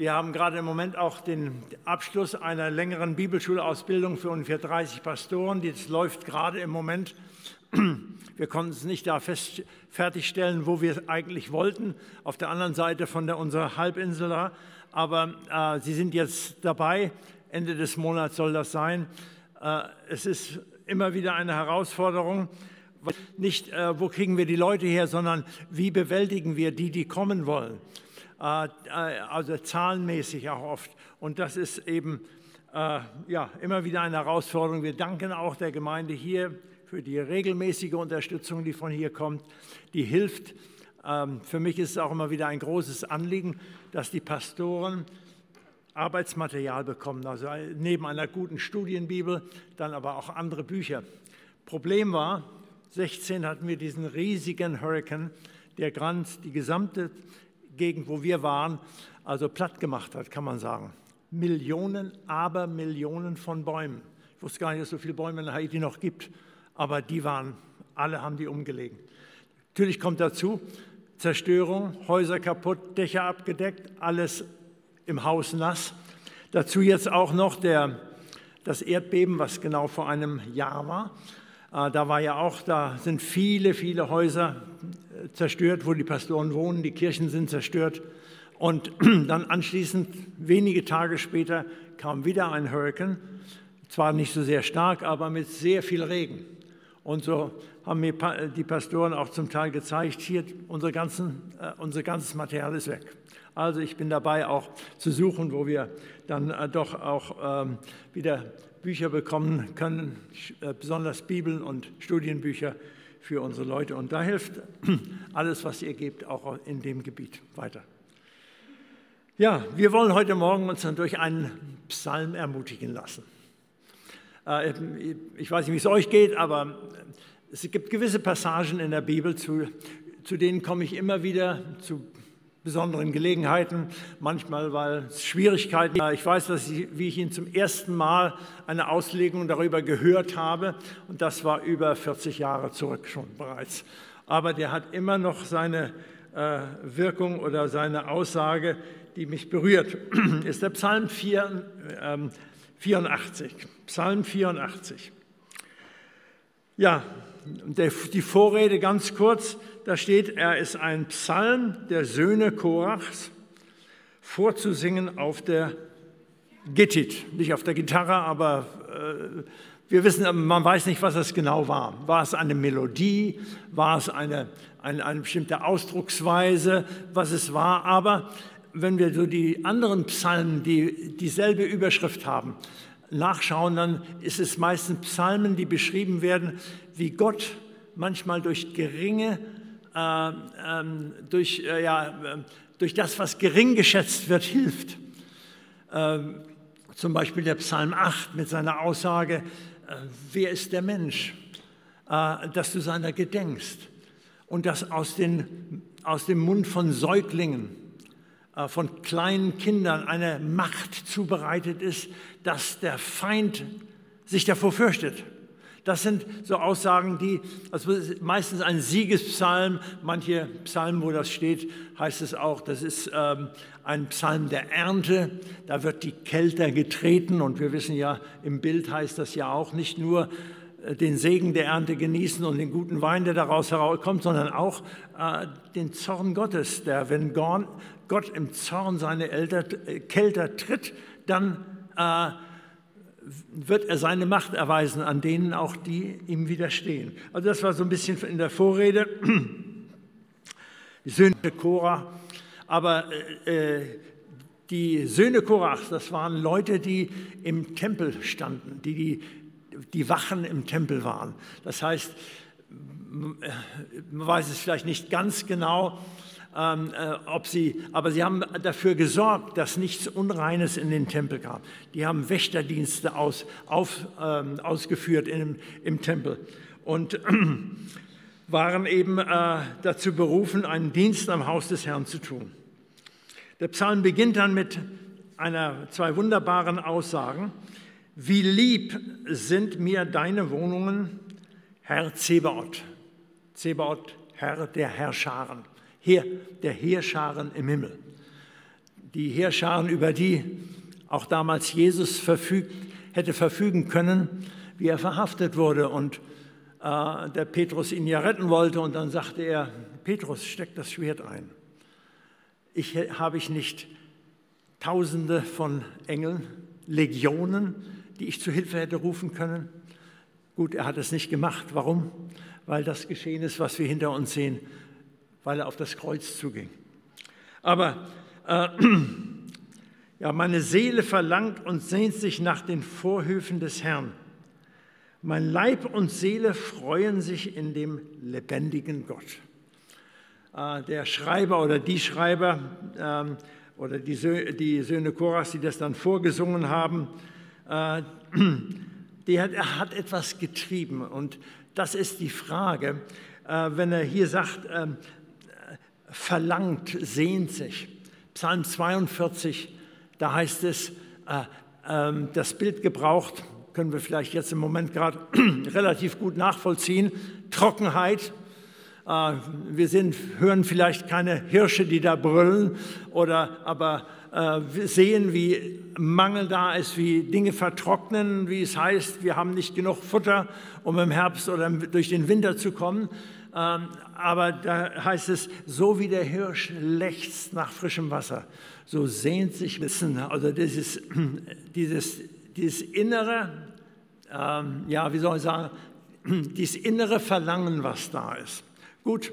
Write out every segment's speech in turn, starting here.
Wir haben gerade im Moment auch den Abschluss einer längeren Bibelschulausbildung für ungefähr 30 Pastoren. Das läuft gerade im Moment. Wir konnten es nicht da fest, fertigstellen, wo wir eigentlich wollten, auf der anderen Seite von der, unserer Halbinsel da. Aber äh, sie sind jetzt dabei. Ende des Monats soll das sein. Äh, es ist immer wieder eine Herausforderung. Nicht, äh, wo kriegen wir die Leute her, sondern wie bewältigen wir die, die kommen wollen. Äh, äh, also zahlenmäßig auch oft. Und das ist eben äh, ja, immer wieder eine Herausforderung. Wir danken auch der Gemeinde hier für die regelmäßige Unterstützung, die von hier kommt, die hilft. Ähm, für mich ist es auch immer wieder ein großes Anliegen, dass die Pastoren Arbeitsmaterial bekommen, also neben einer guten Studienbibel, dann aber auch andere Bücher. Problem war, 16 hatten wir diesen riesigen Hurrikan, der ganz die gesamte Gegend, wo wir waren, also platt gemacht hat, kann man sagen. Millionen, aber Millionen von Bäumen. Ich wusste gar nicht, dass es so viele Bäume in Haiti noch gibt, aber die waren, alle haben die umgelegt. Natürlich kommt dazu Zerstörung, Häuser kaputt, Dächer abgedeckt, alles im Haus nass. Dazu jetzt auch noch der, das Erdbeben, was genau vor einem Jahr war. Äh, da war ja auch, da sind viele, viele Häuser zerstört, wo die Pastoren wohnen, die Kirchen sind zerstört. Und dann anschließend, wenige Tage später, kam wieder ein Hurrikan, zwar nicht so sehr stark, aber mit sehr viel Regen. Und so haben mir die Pastoren auch zum Teil gezeigt, hier, unser, ganzen, äh, unser ganzes Material ist weg. Also ich bin dabei auch zu suchen, wo wir dann äh, doch auch ähm, wieder Bücher bekommen können, äh, besonders Bibeln und Studienbücher für unsere Leute. Und da hilft alles, was ihr gebt, auch in dem Gebiet weiter. Ja, wir wollen heute Morgen uns dann durch einen Psalm ermutigen lassen. Äh, ich weiß nicht, wie es euch geht, aber es gibt gewisse Passagen in der Bibel, zu, zu denen komme ich immer wieder zu besonderen Gelegenheiten, manchmal weil es Schwierigkeiten. Ich weiß, dass ich, wie ich ihn zum ersten Mal eine Auslegung darüber gehört habe und das war über 40 Jahre zurück schon bereits. Aber der hat immer noch seine äh, Wirkung oder seine Aussage, die mich berührt. Ist der Psalm 4, äh, 84. Psalm 84. Ja, der, die Vorrede ganz kurz. Da steht, er ist ein Psalm der Söhne Korachs, vorzusingen auf der Gittit, nicht auf der Gitarre, aber äh, wir wissen, man weiß nicht, was das genau war. War es eine Melodie? War es eine, eine, eine bestimmte Ausdrucksweise, was es war? Aber wenn wir so die anderen Psalmen, die dieselbe Überschrift haben, nachschauen, dann ist es meistens Psalmen, die beschrieben werden, wie Gott manchmal durch geringe durch, äh, ja, äh, durch das, was gering geschätzt wird, hilft. Ähm, zum Beispiel der Psalm 8 mit seiner Aussage, wer ist der Mensch, dass du seiner gedenkst und dass aus, den, aus dem Mund von Säuglingen, von kleinen Kindern eine Macht zubereitet ist, dass der Feind sich davor fürchtet. Das sind so Aussagen, die, also meistens ein Siegespsalm, manche Psalmen, wo das steht, heißt es auch, das ist ähm, ein Psalm der Ernte, da wird die Kälte getreten und wir wissen ja, im Bild heißt das ja auch nicht nur äh, den Segen der Ernte genießen und den guten Wein, der daraus herauskommt, sondern auch äh, den Zorn Gottes, der, wenn Gott im Zorn seine Elter, äh, Kälter tritt, dann äh, wird er seine Macht erweisen an denen auch, die ihm widerstehen. Also das war so ein bisschen in der Vorrede. Die Söhne Korah. Aber äh, die Söhne Korachs, das waren Leute, die im Tempel standen, die, die die Wachen im Tempel waren. Das heißt, man weiß es vielleicht nicht ganz genau, ähm, äh, ob sie, aber sie haben dafür gesorgt, dass nichts Unreines in den Tempel kam. Die haben Wächterdienste aus, auf, ähm, ausgeführt in, im Tempel und äh, waren eben äh, dazu berufen, einen Dienst am Haus des Herrn zu tun. Der Psalm beginnt dann mit einer, zwei wunderbaren Aussagen. Wie lieb sind mir deine Wohnungen, Herr Zebaoth. Zebaoth, Herr der Herrscharen. Heer, der Heerscharen im Himmel. die Heerscharen, über die auch damals Jesus verfügt, hätte verfügen können, wie er verhaftet wurde und äh, der Petrus ihn ja retten wollte. Und dann sagte er, Petrus, steck das Schwert ein. Ich, habe ich nicht Tausende von Engeln, Legionen, die ich zu Hilfe hätte rufen können? Gut, er hat es nicht gemacht. Warum? Weil das geschehen ist, was wir hinter uns sehen, weil er auf das Kreuz zuging. Aber äh, ja, meine Seele verlangt und sehnt sich nach den Vorhöfen des Herrn. Mein Leib und Seele freuen sich in dem lebendigen Gott. Äh, der Schreiber oder die Schreiber ähm, oder die Söhne Koras, die das dann vorgesungen haben, äh, die hat, er hat etwas getrieben. Und das ist die Frage, äh, wenn er hier sagt, ähm, verlangt, sehnt sich. Psalm 42, da heißt es, ähm, das Bild gebraucht, können wir vielleicht jetzt im Moment gerade relativ gut nachvollziehen, Trockenheit. Äh, wir sind, hören vielleicht keine Hirsche, die da brüllen, oder, aber äh, wir sehen, wie Mangel da ist, wie Dinge vertrocknen, wie es heißt, wir haben nicht genug Futter, um im Herbst oder durch den Winter zu kommen. Ähm, aber da heißt es, so wie der Hirsch lechzt nach frischem Wasser, so sehnt sich Wissen, also dieses, dieses dieses innere, ähm, ja, wie soll ich sagen, dieses innere Verlangen, was da ist. Gut,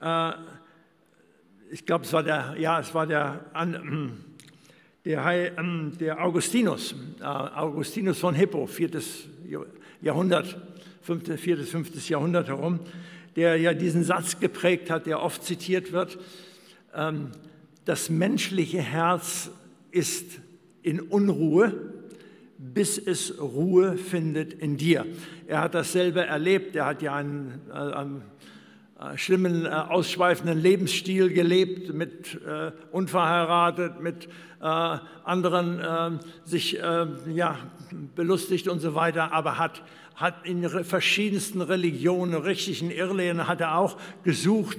äh, ich glaube, es war der, ja, es war der, der, der Augustinus, äh, Augustinus von Hippo, viertes Jahrhundert, viertes, fünftes Jahrhundert herum, der ja diesen Satz geprägt hat, der oft zitiert wird, ähm, das menschliche Herz ist in Unruhe, bis es Ruhe findet in dir. Er hat dasselbe erlebt. Er hat ja einen, äh, einen äh, schlimmen, äh, ausschweifenden Lebensstil gelebt, mit äh, unverheiratet, mit äh, anderen äh, sich ja, belustigt und so weiter, aber hat, hat in verschiedensten Religionen, richtigen Irrlehren hat er auch gesucht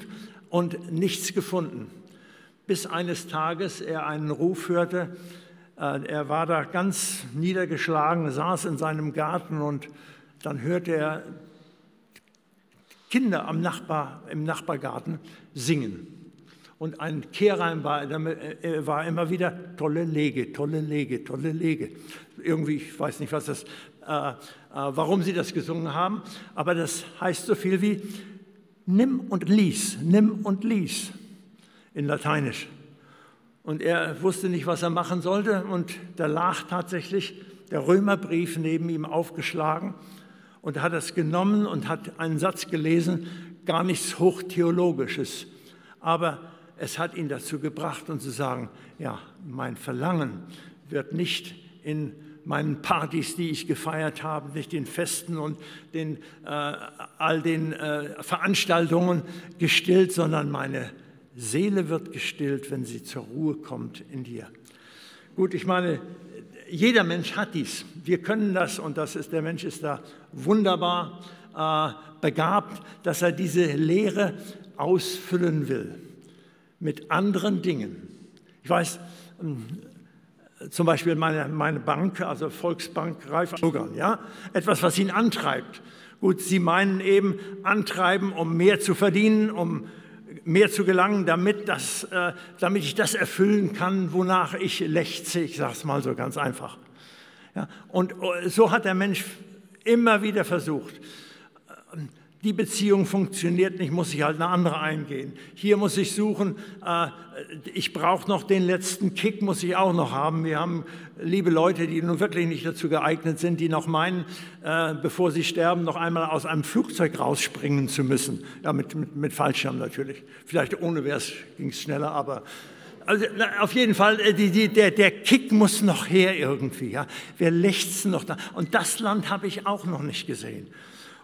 und nichts gefunden. Bis eines Tages er einen Ruf hörte, äh, er war da ganz niedergeschlagen, saß in seinem Garten und dann hörte er Kinder am Nachbar, im Nachbargarten singen. Und ein Kehrreim war, äh, war immer wieder tolle Lege, tolle Lege, tolle Lege. Irgendwie, ich weiß nicht, was das, äh, äh, warum sie das gesungen haben, aber das heißt so viel wie nimm und lies, nimm und lies in Lateinisch. Und er wusste nicht, was er machen sollte. Und da lag tatsächlich der Römerbrief neben ihm aufgeschlagen. Und hat es genommen und hat einen Satz gelesen, gar nichts Hochtheologisches. Aber es hat ihn dazu gebracht, und zu sagen, ja, mein Verlangen wird nicht in meinen Partys, die ich gefeiert habe, nicht den Festen und den, äh, all den äh, Veranstaltungen gestillt, sondern meine Seele wird gestillt, wenn sie zur Ruhe kommt in dir. Gut, ich meine, jeder Mensch hat dies. Wir können das und das ist, der Mensch ist da wunderbar äh, begabt, dass er diese Lehre ausfüllen will mit anderen Dingen. Ich weiß, zum Beispiel meine, meine Bank, also Volksbank Raiffeisen, ja, etwas, was ihn antreibt. Gut, Sie meinen eben antreiben, um mehr zu verdienen, um mehr zu gelangen, damit, das, äh, damit ich das erfüllen kann, wonach ich lechze. Ich sage es mal so ganz einfach. Ja, und äh, so hat der Mensch immer wieder versucht. Die Beziehung funktioniert nicht, muss ich halt eine andere eingehen. Hier muss ich suchen, äh, ich brauche noch den letzten Kick, muss ich auch noch haben. Wir haben liebe Leute, die nun wirklich nicht dazu geeignet sind, die noch meinen, äh, bevor sie sterben, noch einmal aus einem Flugzeug rausspringen zu müssen. Ja, mit, mit, mit Fallschirm natürlich. Vielleicht ohne wäre es, ging es schneller, aber also, auf jeden Fall, äh, die, die, der, der Kick muss noch her irgendwie. Ja. Wir lechzen noch da. Und das Land habe ich auch noch nicht gesehen.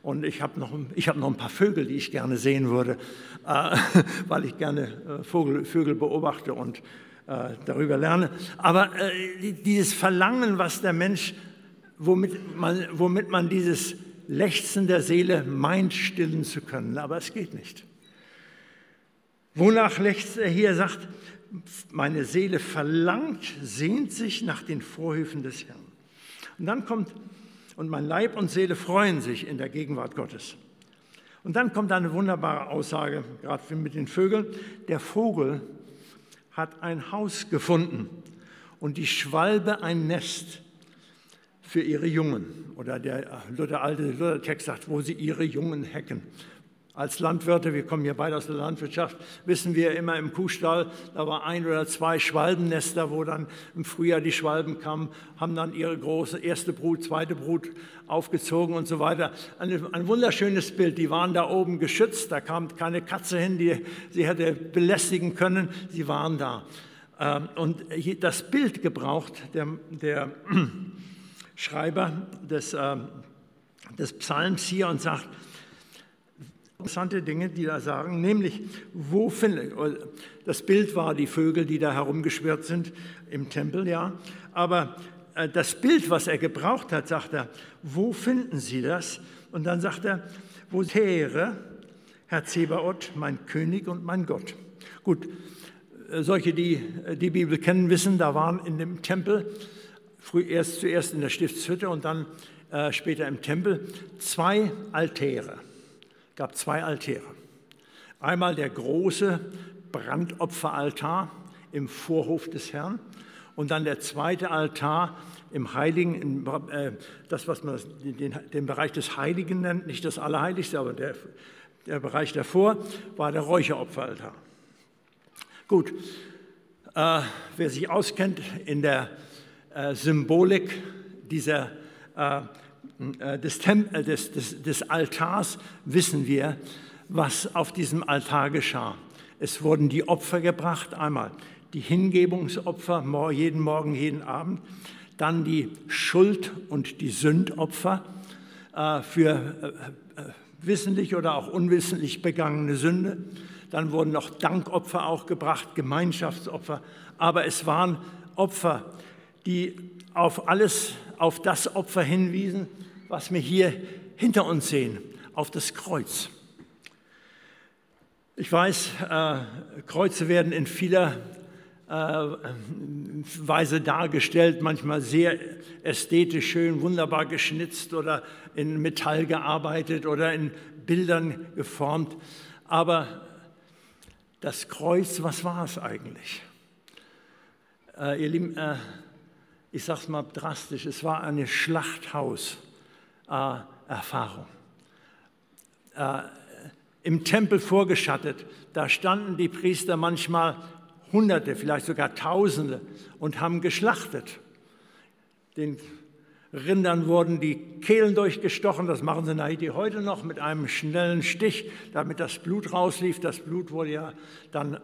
Und ich habe noch, hab noch ein paar Vögel, die ich gerne sehen würde, äh, weil ich gerne äh, Vogel, Vögel beobachte und äh, darüber lerne. Aber äh, dieses Verlangen, was der Mensch, womit man, womit man dieses Lechzen der Seele meint, stillen zu können, aber es geht nicht. Wonach lechzt er hier? Er sagt, meine Seele verlangt, sehnt sich nach den Vorhöfen des Herrn. Und dann kommt, und mein Leib und Seele freuen sich in der Gegenwart Gottes. Und dann kommt eine wunderbare Aussage, gerade mit den Vögeln. Der Vogel hat ein Haus gefunden und die Schwalbe ein Nest für ihre Jungen. Oder der, der alte Luther-Text sagt, wo sie ihre Jungen hecken. Als Landwirte, wir kommen hier beide aus der Landwirtschaft, wissen wir immer im Kuhstall, da war ein oder zwei Schwalbennester, wo dann im Frühjahr die Schwalben kamen, haben dann ihre große erste Brut, zweite Brut aufgezogen und so weiter. Ein, ein wunderschönes Bild. Die waren da oben geschützt, da kam keine Katze hin, die sie hätte belästigen können. Sie waren da. Ähm, und das Bild gebraucht der, der Schreiber des, ähm, des Psalms hier und sagt, interessante Dinge, die da sagen, nämlich, wo finde das Bild war die Vögel, die da herumgeschwirrt sind im Tempel, ja, aber äh, das Bild, was er gebraucht hat, sagt er, wo finden Sie das? Und dann sagt er, wo Heere, Herr Zebaoth, mein König und mein Gott. Gut, äh, solche, die äh, die Bibel kennen, wissen, da waren in dem Tempel, früh, erst zuerst in der Stiftshütte und dann äh, später im Tempel, zwei Altäre gab zwei Altäre. Einmal der große Brandopferaltar im Vorhof des Herrn und dann der zweite Altar im Heiligen, äh, das, was man den, den, Bereich des Heiligen nennt, nicht das Allerheiligste, aber der, der Bereich davor war der Räucheropferaltar. Gut, äh, wer sich auskennt in der äh, Symbolik dieser äh, des, Tempel, äh, des, des, des Altars wissen wir, was auf diesem Altar geschah. Es wurden die Opfer gebracht, einmal die Hingebungsopfer jeden Morgen, jeden Abend, dann die Schuld- und die Sündopfer äh, für wissentlich oder auch unwissentlich begangene Sünde. Dann wurden noch Dankopfer auch gebracht, Gemeinschaftsopfer. Aber es waren Opfer, die auf alles, auf das Opfer hinwiesen, was wir hier hinter uns sehen, auf das Kreuz. Ich weiß, äh, Kreuze werden in vieler äh, Weise dargestellt, manchmal sehr ästhetisch schön, wunderbar geschnitzt oder in Metall gearbeitet oder in Bildern geformt. Aber das Kreuz, was war es eigentlich? Äh, ihr Lieben, äh, ich sage es mal drastisch, es war ein Schlachthauserfahrung. Äh, Im Tempel vorgeschattet, da standen die Priester manchmal Hunderte, vielleicht sogar Tausende und haben geschlachtet. Den Rindern wurden die Kehlen durchgestochen, das machen sie in Haiti heute noch mit einem schnellen Stich, damit das Blut rauslief. Das Blut wurde ja dann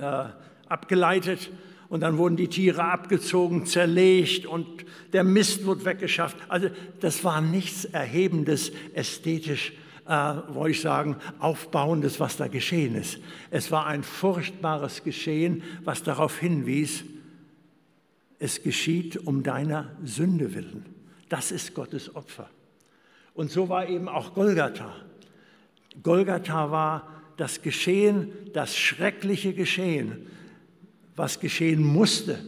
äh, abgeleitet und dann wurden die Tiere abgezogen, zerlegt und der Mist wurde weggeschafft. Also das war nichts Erhebendes, ästhetisch, äh, wollte ich sagen, Aufbauendes, was da geschehen ist. Es war ein furchtbares Geschehen, was darauf hinwies, es geschieht um deiner Sünde willen. Das ist Gottes Opfer. Und so war eben auch Golgatha. Golgatha war das Geschehen, das schreckliche Geschehen, was geschehen musste,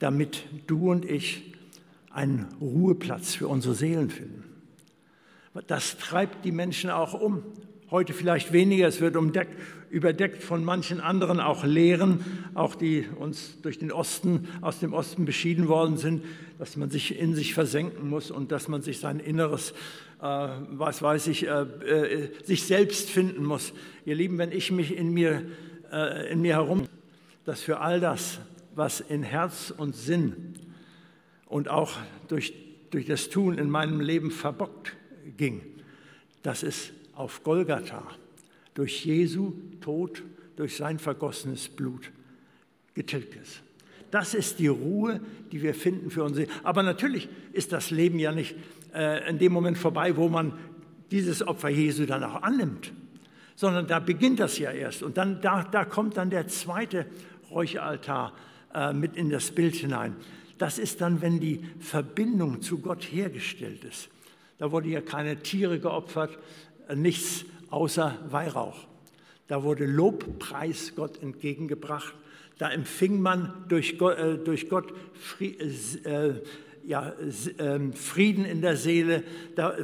damit du und ich einen Ruheplatz für unsere Seelen finden. Das treibt die Menschen auch um. Heute vielleicht weniger, es wird umdeckt, überdeckt von manchen anderen auch Lehren, auch die uns durch den Osten, aus dem Osten beschieden worden sind, dass man sich in sich versenken muss und dass man sich sein Inneres, äh, was weiß ich, äh, äh, sich selbst finden muss. Ihr Lieben, wenn ich mich in mir, äh, in mir herum dass für all das, was in Herz und Sinn und auch durch, durch das Tun in meinem Leben verbockt ging, dass es auf Golgatha durch Jesu Tod, durch sein vergossenes Blut getilgt ist. Das ist die Ruhe, die wir finden für unsere. Aber natürlich ist das Leben ja nicht äh, in dem Moment vorbei, wo man dieses Opfer Jesu dann auch annimmt, sondern da beginnt das ja erst. Und dann da, da kommt dann der zweite Räucheraltar äh, mit in das Bild hinein. Das ist dann, wenn die Verbindung zu Gott hergestellt ist. Da wurde ja keine Tiere geopfert, äh, nichts außer Weihrauch. Da wurde Lobpreis Gott entgegengebracht. Da empfing man durch Gott, äh, durch Gott äh, ja, ähm, Frieden in der Seele. Da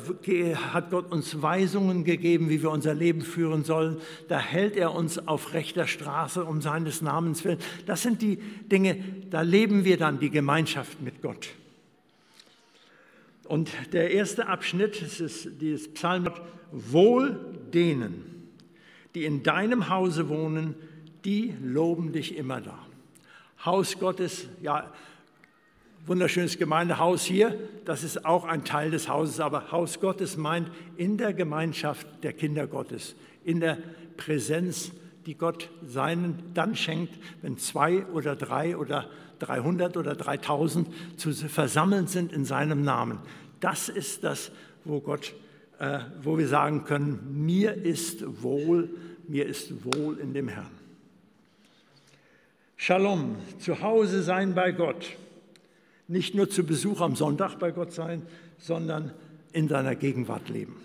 hat Gott uns Weisungen gegeben, wie wir unser Leben führen sollen. Da hält er uns auf rechter Straße um seines Namens willen. Das sind die Dinge, da leben wir dann die Gemeinschaft mit Gott. Und der erste Abschnitt, das ist dieses Psalm, wohl denen, die in deinem Hause wohnen, die loben dich immer da. Haus Gottes, ja, wunderschönes Gemeindehaus hier, das ist auch ein Teil des Hauses, aber Haus Gottes meint in der Gemeinschaft der Kinder Gottes, in der Präsenz, die Gott seinen dann schenkt, wenn zwei oder drei oder 300 oder 3000 zu versammelt sind in seinem Namen. Das ist das, wo Gott, äh, wo wir sagen können, mir ist wohl, mir ist wohl in dem Herrn. Shalom, zu Hause sein bei Gott nicht nur zu Besuch am Sonntag bei Gott sein, sondern in seiner Gegenwart leben.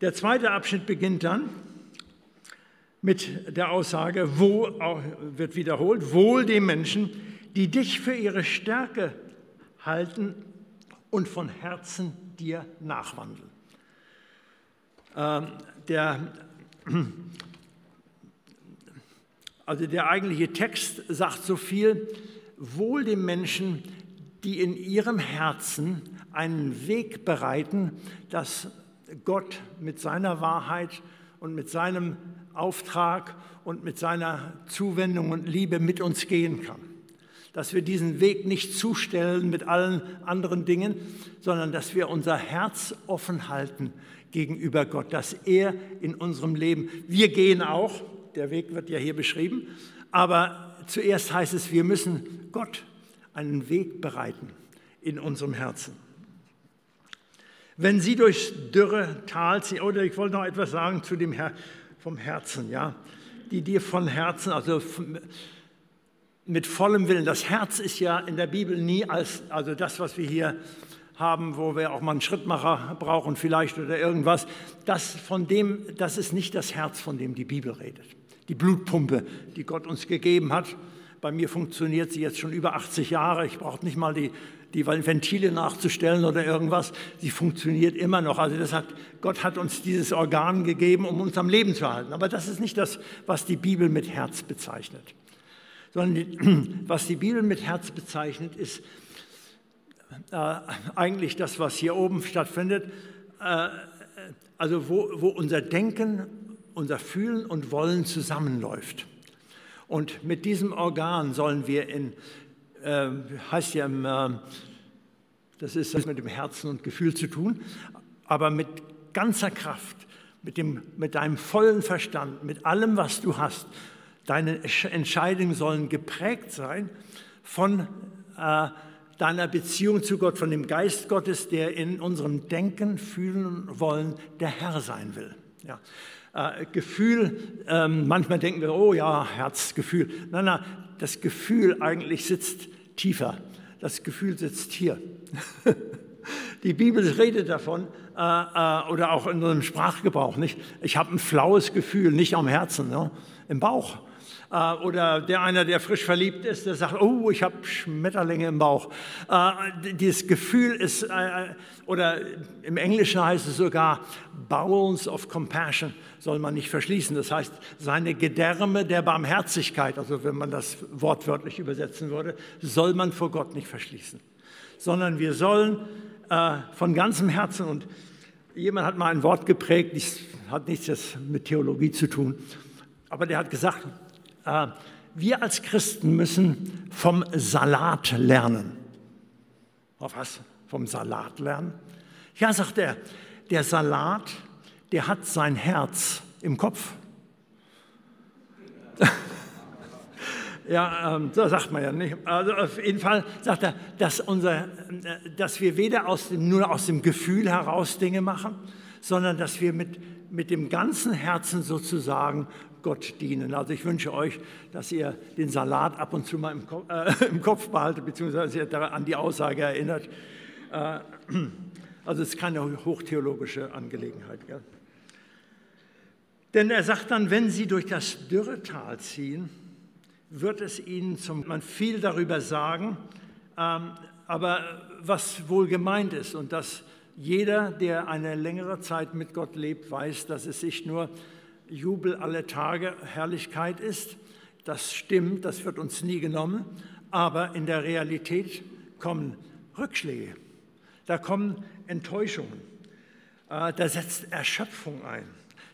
Der zweite Abschnitt beginnt dann mit der Aussage, wo wird wiederholt, wohl dem Menschen, die dich für ihre Stärke halten und von Herzen dir nachwandeln. Ähm, der, also der eigentliche Text sagt so viel, wohl dem Menschen, die in ihrem Herzen einen Weg bereiten, dass Gott mit seiner Wahrheit und mit seinem Auftrag und mit seiner Zuwendung und Liebe mit uns gehen kann. Dass wir diesen Weg nicht zustellen mit allen anderen Dingen, sondern dass wir unser Herz offen halten gegenüber Gott, dass er in unserem Leben, wir gehen auch, der Weg wird ja hier beschrieben, aber zuerst heißt es, wir müssen Gott einen Weg bereiten in unserem Herzen. Wenn Sie durchs dürre Tal ziehen, oder ich wollte noch etwas sagen zu dem Her vom Herzen, ja, die dir von Herzen, also mit vollem Willen, das Herz ist ja in der Bibel nie als, also das, was wir hier haben, wo wir auch mal einen Schrittmacher brauchen vielleicht oder irgendwas, das von dem, das ist nicht das Herz, von dem die Bibel redet. Die Blutpumpe, die Gott uns gegeben hat, bei mir funktioniert sie jetzt schon über 80 Jahre. Ich brauche nicht mal die, die Ventile nachzustellen oder irgendwas. Sie funktioniert immer noch. Also das hat, Gott hat uns dieses Organ gegeben, um uns am Leben zu halten. Aber das ist nicht das, was die Bibel mit Herz bezeichnet. Sondern was die Bibel mit Herz bezeichnet, ist äh, eigentlich das, was hier oben stattfindet. Äh, also wo, wo unser Denken, unser Fühlen und Wollen zusammenläuft. Und mit diesem Organ sollen wir in, äh, heißt ja, äh, das ist mit dem Herzen und Gefühl zu tun, aber mit ganzer Kraft, mit, dem, mit deinem vollen Verstand, mit allem, was du hast. Deine Entscheidungen sollen geprägt sein von äh, deiner Beziehung zu Gott, von dem Geist Gottes, der in unserem Denken, Fühlen und Wollen der Herr sein will. Ja. Äh, Gefühl, ähm, manchmal denken wir, oh ja, Herzgefühl. Nein, nein, das Gefühl eigentlich sitzt tiefer. Das Gefühl sitzt hier. Die Bibel redet davon, äh, äh, oder auch in unserem Sprachgebrauch, nicht? Ich habe ein flaues Gefühl, nicht am Herzen, ne? im Bauch. Äh, oder der einer, der frisch verliebt ist, der sagt, oh, ich habe Schmetterlinge im Bauch. Äh, dieses Gefühl ist, äh, oder im Englischen heißt es sogar, Bowels of Compassion soll man nicht verschließen. Das heißt, seine Gedärme der Barmherzigkeit, also wenn man das wortwörtlich übersetzen würde, soll man vor Gott nicht verschließen. Sondern wir sollen von ganzem Herzen und jemand hat mal ein Wort geprägt, das hat nichts mit Theologie zu tun, aber der hat gesagt, wir als Christen müssen vom Salat lernen. Auf was? Vom Salat lernen? Ja, sagt er, der Salat, der hat sein Herz im Kopf. ja, ähm, so sagt man ja nicht. Also auf jeden Fall sagt er, dass, unser, äh, dass wir weder aus dem, nur aus dem Gefühl heraus Dinge machen, sondern dass wir mit, mit dem ganzen Herzen sozusagen Gott dienen. Also ich wünsche euch, dass ihr den Salat ab und zu mal im, Kopf, äh, im Kopf behaltet, beziehungsweise an die Aussage erinnert. Äh, also es ist keine hochtheologische Angelegenheit. Gell? Denn er sagt dann, wenn sie durch das Dürretal ziehen, wird es ihnen zum, man viel darüber sagen, ähm, aber was wohl gemeint ist und dass jeder, der eine längere Zeit mit Gott lebt, weiß, dass es sich nur Jubel alle Tage, Herrlichkeit ist. Das stimmt, das wird uns nie genommen, aber in der Realität kommen Rückschläge, da kommen Enttäuschungen, äh, da setzt Erschöpfung ein.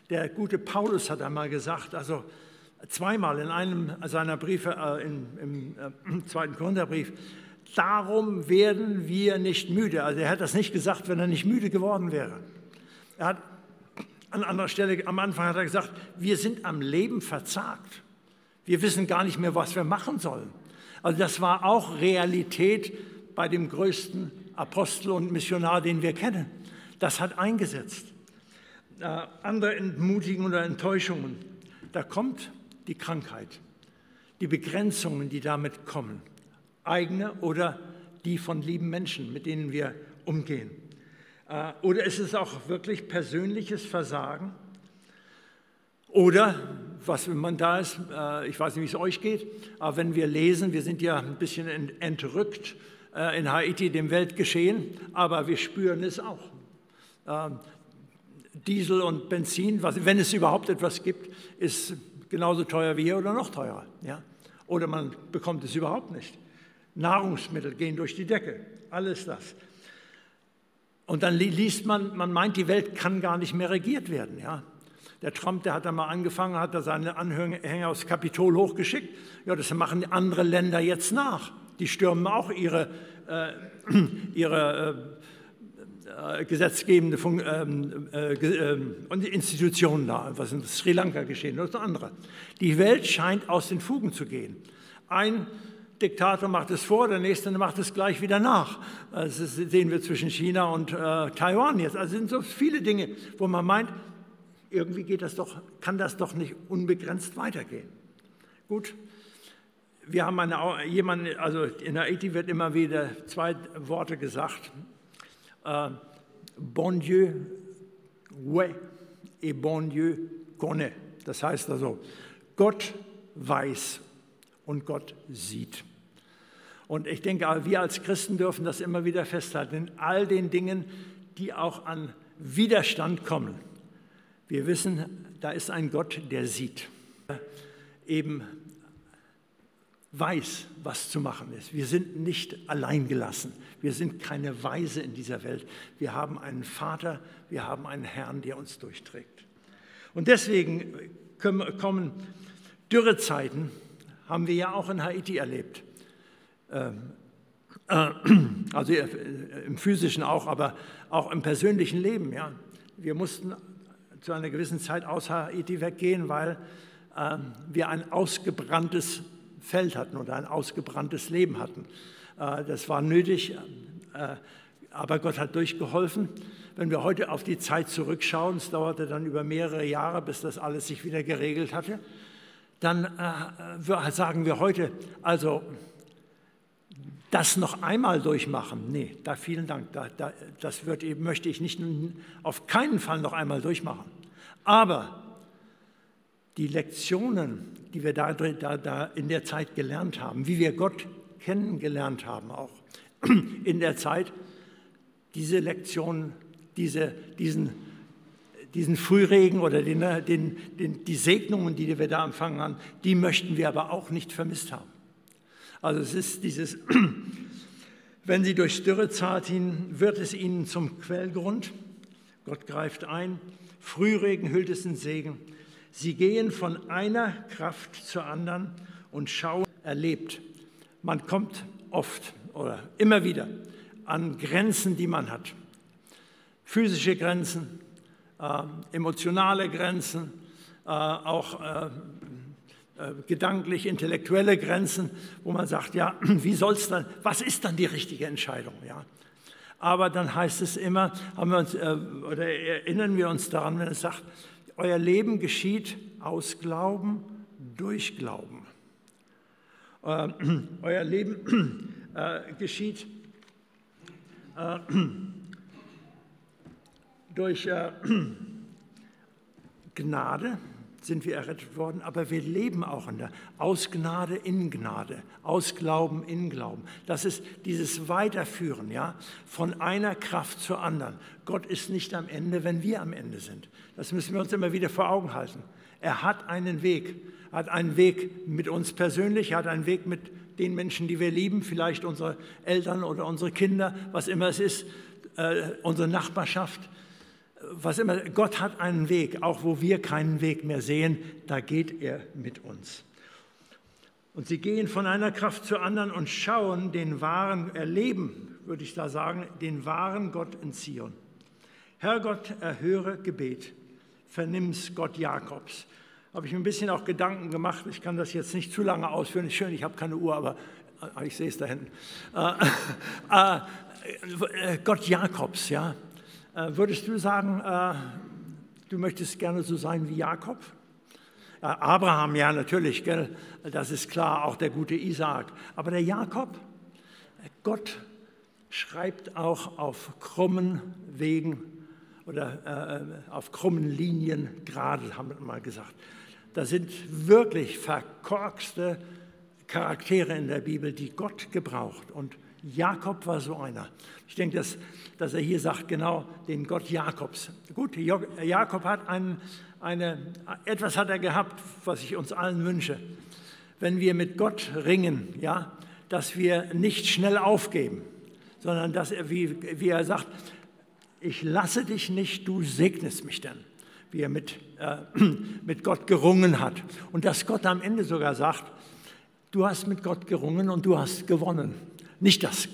Der gute Paulus hat einmal gesagt, also zweimal in einem seiner Briefe, äh, in, im äh, zweiten Korintherbrief, darum werden wir nicht müde. Also er hat das nicht gesagt, wenn er nicht müde geworden wäre. Er hat an anderer Stelle, am Anfang hat er gesagt, wir sind am Leben verzagt. Wir wissen gar nicht mehr, was wir machen sollen. Also das war auch Realität bei dem größten Apostel und Missionar, den wir kennen. Das hat eingesetzt. Äh, andere Entmutigungen oder Enttäuschungen. Da kommt die Krankheit, die Begrenzungen, die damit kommen, eigene oder die von lieben Menschen, mit denen wir umgehen. Äh, oder ist es auch wirklich persönliches Versagen? Oder, was wenn man da ist, äh, ich weiß nicht, wie es euch geht, aber wenn wir lesen, wir sind ja ein bisschen entrückt äh, in Haiti dem Weltgeschehen, aber wir spüren es auch. Ähm, Diesel und Benzin, wenn es überhaupt etwas gibt, ist genauso teuer wie hier oder noch teurer. Ja? Oder man bekommt es überhaupt nicht. Nahrungsmittel gehen durch die Decke, alles das. Und dann liest man, man meint, die Welt kann gar nicht mehr regiert werden. Ja? Der Trump, der hat da mal angefangen, hat da seine Anhänger aufs Kapitol hochgeschickt. Ja, das machen andere Länder jetzt nach. Die stürmen auch ihre, äh, ihre äh, äh gesetzgebende Fun ähm, äh, ähm, Institutionen da. Was in Sri Lanka geschehen oder andere. Die Welt scheint aus den Fugen zu gehen. Ein Diktator macht es vor, der nächste macht es gleich wieder nach. Das sehen wir zwischen China und äh, Taiwan jetzt. Also sind so viele Dinge, wo man meint, irgendwie geht das doch, kann das doch nicht unbegrenzt weitergehen. Gut, wir haben eine, jemanden, also in Haiti wird immer wieder zwei Worte gesagt. Äh, bon Dieu, ouais, et bon Dieu connaît. Das heißt also, Gott weiß und Gott sieht. Und ich denke, wir als Christen dürfen das immer wieder festhalten, in all den Dingen, die auch an Widerstand kommen. Wir wissen, da ist ein Gott, der sieht, eben weiß, was zu machen ist. Wir sind nicht alleingelassen. Wir sind keine Weise in dieser Welt. Wir haben einen Vater, wir haben einen Herrn, der uns durchträgt. Und deswegen kommen Dürrezeiten, haben wir ja auch in Haiti erlebt. Ähm, äh, also äh, im physischen auch, aber auch im persönlichen Leben. Ja. Wir mussten zu einer gewissen Zeit aus Haiti weggehen, weil ähm, wir ein ausgebranntes Feld hatten oder ein ausgebranntes Leben hatten. Äh, das war nötig, aber Gott hat durchgeholfen. Wenn wir heute auf die Zeit zurückschauen, es dauerte dann über mehrere Jahre, bis das alles sich wieder geregelt hatte dann äh, sagen wir heute, also das noch einmal durchmachen, nee, da vielen Dank, da, da, das wird, möchte ich nicht auf keinen Fall noch einmal durchmachen. Aber die Lektionen, die wir da, da, da in der Zeit gelernt haben, wie wir Gott kennengelernt haben, auch in der Zeit, diese Lektionen, diese, diesen diesen Frühregen oder den, äh, den, den, die Segnungen, die wir da empfangen haben, die möchten wir aber auch nicht vermisst haben. Also es ist dieses, wenn sie durch Dürre zarten, wird es ihnen zum Quellgrund. Gott greift ein. Frühregen hüllt es in Segen. Sie gehen von einer Kraft zur anderen und schauen, erlebt. Man kommt oft oder immer wieder an Grenzen, die man hat. Physische Grenzen, emotionale Grenzen, äh, auch äh, äh, gedanklich intellektuelle Grenzen, wo man sagt, ja, wie soll's dann, was ist dann die richtige Entscheidung, ja? Aber dann heißt es immer, haben wir uns, oder erinnern wir uns daran, wenn es sagt, euer Leben geschieht aus Glauben durch Glauben. Äh, euer Leben geschieht durch äh, Gnade, sind wir errettet worden, aber wir leben auch in der Ausgnade in Gnade, aus Glauben in Glauben. Das ist dieses Weiterführen, ja, von einer Kraft zur anderen. Gott ist nicht am Ende, wenn wir am Ende sind. Das müssen wir uns immer wieder vor Augen halten. Er hat einen Weg, er hat einen Weg mit uns persönlich, er hat einen Weg mit den Menschen, die wir lieben, vielleicht unsere Eltern oder unsere Kinder, was immer es ist, äh, unsere Nachbarschaft was immer, Gott hat einen Weg, auch wo wir keinen Weg mehr sehen, da geht er mit uns. Und sie gehen von einer Kraft zur anderen und schauen den wahren, erleben, würde ich da sagen, den wahren Gott in Zion. Herr Gott, erhöre Gebet, vernimm's Gott Jakobs. Habe ich mir ein bisschen auch Gedanken gemacht, ich kann das jetzt nicht zu lange ausführen, ist schön, ich habe keine Uhr, aber äh, ich sehe es da hinten. Äh, äh, äh, Gott Jakobs, ja, würdest du sagen, äh, du möchtest gerne so sein wie Jakob? Äh, Abraham, ja, natürlich, gell? das ist klar, auch der gute Isaak. Aber der Jakob, Gott schreibt auch auf krummen Wegen oder äh, auf krummen Linien gerade, haben wir mal gesagt. Da sind wirklich verkorkste Charaktere in der Bibel, die Gott gebraucht. Und Jakob war so einer. Ich denke, dass, dass er hier sagt, genau den Gott Jakobs. Gut, Jakob hat einen, eine, etwas hat er gehabt, was ich uns allen wünsche. Wenn wir mit Gott ringen, ja, dass wir nicht schnell aufgeben, sondern dass er, wie, wie er sagt, ich lasse dich nicht, du segnest mich denn, wie er mit, äh, mit Gott gerungen hat. Und dass Gott am Ende sogar sagt, du hast mit Gott gerungen und du hast gewonnen. Nicht, dass,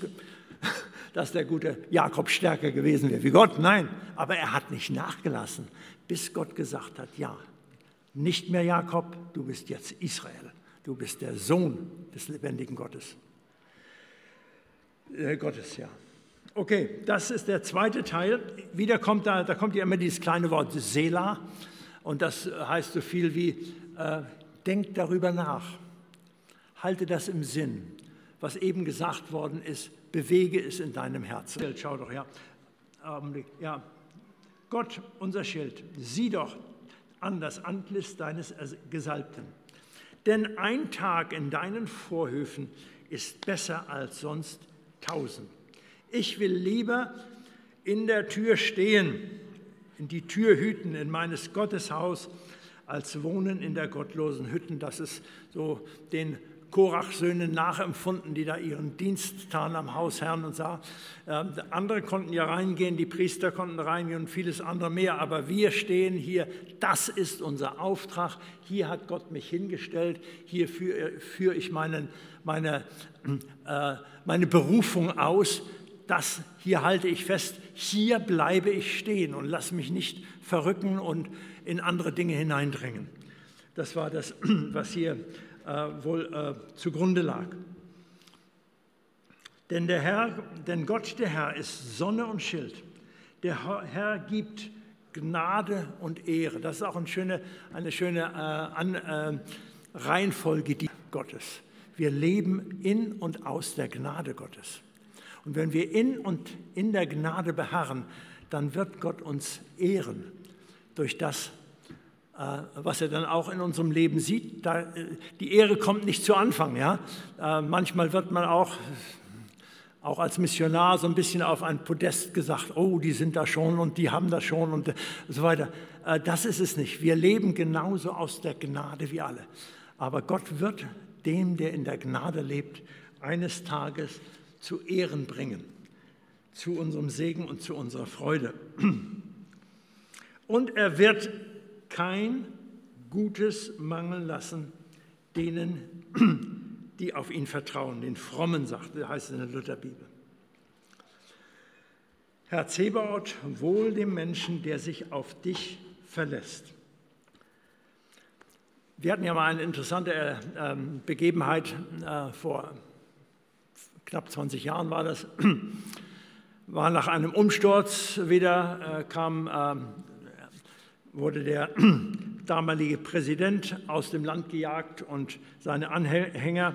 dass der gute Jakob stärker gewesen wäre wie Gott, nein, aber er hat nicht nachgelassen, bis Gott gesagt hat, ja, nicht mehr Jakob, du bist jetzt Israel, du bist der Sohn des lebendigen Gottes. Äh, Gottes, ja. Okay, das ist der zweite Teil. Wieder kommt da, da kommt ja immer dieses kleine Wort Sela und das heißt so viel wie, äh, denk darüber nach, halte das im Sinn, was eben gesagt worden ist, bewege es in deinem Herzen. Schau doch, ja. Ja. Gott, unser Schild, sieh doch an das Antlitz deines Gesalbten. Denn ein Tag in deinen Vorhöfen ist besser als sonst tausend. Ich will lieber in der Tür stehen, in die Tür hüten in meines Gottes Haus, als wohnen in der gottlosen Hütten. Das ist so den Korach-Söhne nachempfunden, die da ihren Dienst taten am Hausherrn und sah. Äh, andere konnten ja reingehen, die Priester konnten reingehen und vieles andere mehr, aber wir stehen hier, das ist unser Auftrag, hier hat Gott mich hingestellt, hier führe, führe ich meinen, meine, äh, meine Berufung aus, das hier halte ich fest, hier bleibe ich stehen und lass mich nicht verrücken und in andere Dinge hineindrängen. Das war das, was hier äh, wohl äh, zugrunde lag. Denn, der Herr, denn Gott, der Herr, ist Sonne und Schild. Der Herr gibt Gnade und Ehre. Das ist auch eine schöne, eine schöne äh, An, äh, Reihenfolge Gottes. Wir leben in und aus der Gnade Gottes. Und wenn wir in und in der Gnade beharren, dann wird Gott uns ehren durch das, äh, was er dann auch in unserem Leben sieht. Da, äh, die Ehre kommt nicht zu Anfang. Ja? Äh, manchmal wird man auch, auch als Missionar so ein bisschen auf ein Podest gesagt, oh, die sind da schon und die haben das schon und so weiter. Das ist es nicht. Wir leben genauso aus der Gnade wie alle. Aber Gott wird dem, der in der Gnade lebt, eines Tages zu Ehren bringen, zu unserem Segen und zu unserer Freude. Und er wird kein Gutes mangeln lassen denen, die auf ihn vertrauen, den Frommen, sagt, heißt es in der Lutherbibel. Herr Zebaoth, wohl dem Menschen, der sich auf dich verlässt. Wir hatten ja mal eine interessante äh, ähm, Begebenheit äh, vor knapp 20 Jahren war das, war nach einem Umsturz wieder, äh, kam ähm, wurde der damalige Präsident aus dem Land gejagt und seine Anhänger,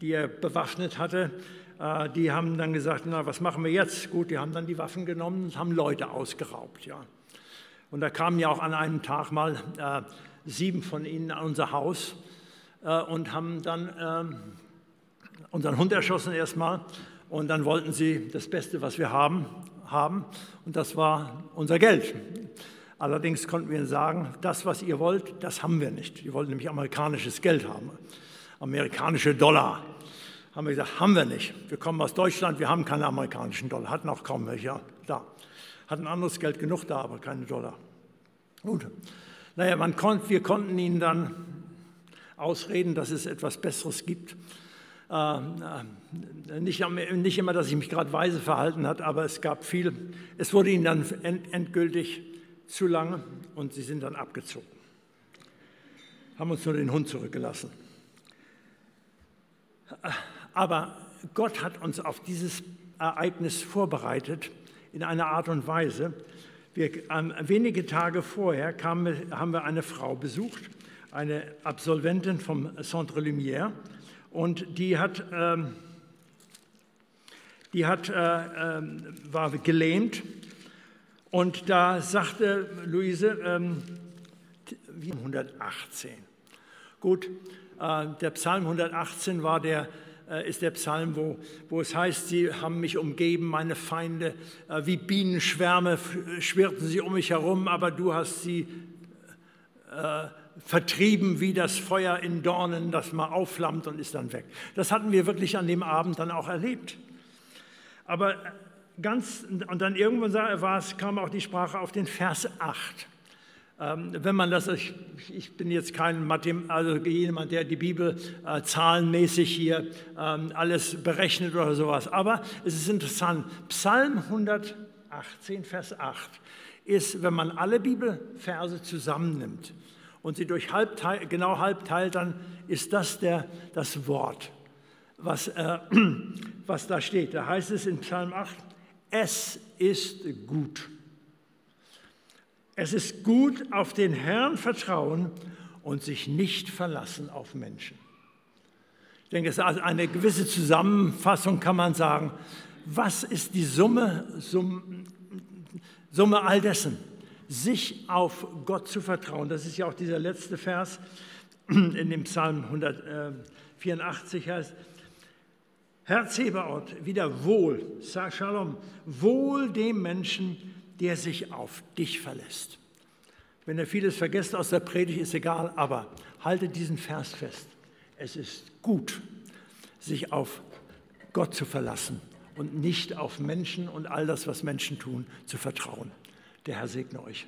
die er bewaffnet hatte, äh, die haben dann gesagt, na, was machen wir jetzt? Gut, die haben dann die Waffen genommen und haben Leute ausgeraubt. Ja. Und da kamen ja auch an einem Tag mal äh, sieben von ihnen an unser Haus äh, und haben dann ähm, unseren Hund erschossen erstmal. Und dann wollten sie das Beste, was wir haben, haben. Und das war unser Geld. Allerdings konnten wir ihnen sagen, das, was ihr wollt, das haben wir nicht. Die wollten nämlich amerikanisches Geld haben, amerikanische Dollar. Haben wir gesagt, haben wir nicht. Wir kommen aus Deutschland, wir haben keine amerikanischen Dollar, hatten auch kaum welche da. Hatten anderes Geld genug da, aber keine Dollar. Gut. Naja, man konnt, wir konnten ihnen dann ausreden, dass es etwas Besseres gibt. Äh, äh, nicht, nicht, immer, dass ich mich gerade weise verhalten hat, aber es gab viel. Es wurde ihnen dann endgültig zu lange und sie sind dann abgezogen. Haben uns nur den Hund zurückgelassen. Aber Gott hat uns auf dieses Ereignis vorbereitet in einer Art und Weise. Wir, ähm, wenige Tage vorher kamen, haben wir eine Frau besucht, eine Absolventin vom Centre Lumière, und die hat, ähm, die hat, äh, äh, war gelähmt. Und da sagte Luise, ähm, 118. Gut, äh, der Psalm 118 war der, äh, ist der Psalm, wo, wo es heißt, sie haben mich umgeben, meine Feinde, äh, wie Bienenschwärme schwirrten sie um mich herum, aber du hast sie äh, vertrieben wie das Feuer in Dornen, das mal aufflammt und ist dann weg. Das hatten wir wirklich an dem Abend dann auch erlebt. Aber ganz, und dann irgendwann war es, kam auch die Sprache auf den Vers 8. Ähm, wenn man das, ich, ich, bin jetzt kein Mathem, also jemand, der die Bibel äh, zahlenmäßig hier ähm, alles berechnet oder sowas, aber es ist interessant. Psalm 118, Vers 8 ist, wenn man alle Bibelverse zusammennimmt, und sie durch halb genau halb teilt, dann ist das der, das Wort, was, äh, was da steht. Da heißt es in Psalm 8, es ist gut. Es ist gut, auf den Herrn vertrauen und sich nicht verlassen auf Menschen. Ich denke, es ist also eine gewisse Zusammenfassung, kann man sagen. Was ist die Summe, Summe, Summe all dessen? sich auf Gott zu vertrauen. Das ist ja auch dieser letzte Vers in dem Psalm 184 heißt, Herr Zebaoth, wieder wohl, sag Shalom, wohl dem Menschen, der sich auf dich verlässt. Wenn ihr vieles vergesst aus der Predigt, ist egal, aber haltet diesen Vers fest. Es ist gut, sich auf Gott zu verlassen und nicht auf Menschen und all das, was Menschen tun, zu vertrauen. Der Herr segne euch.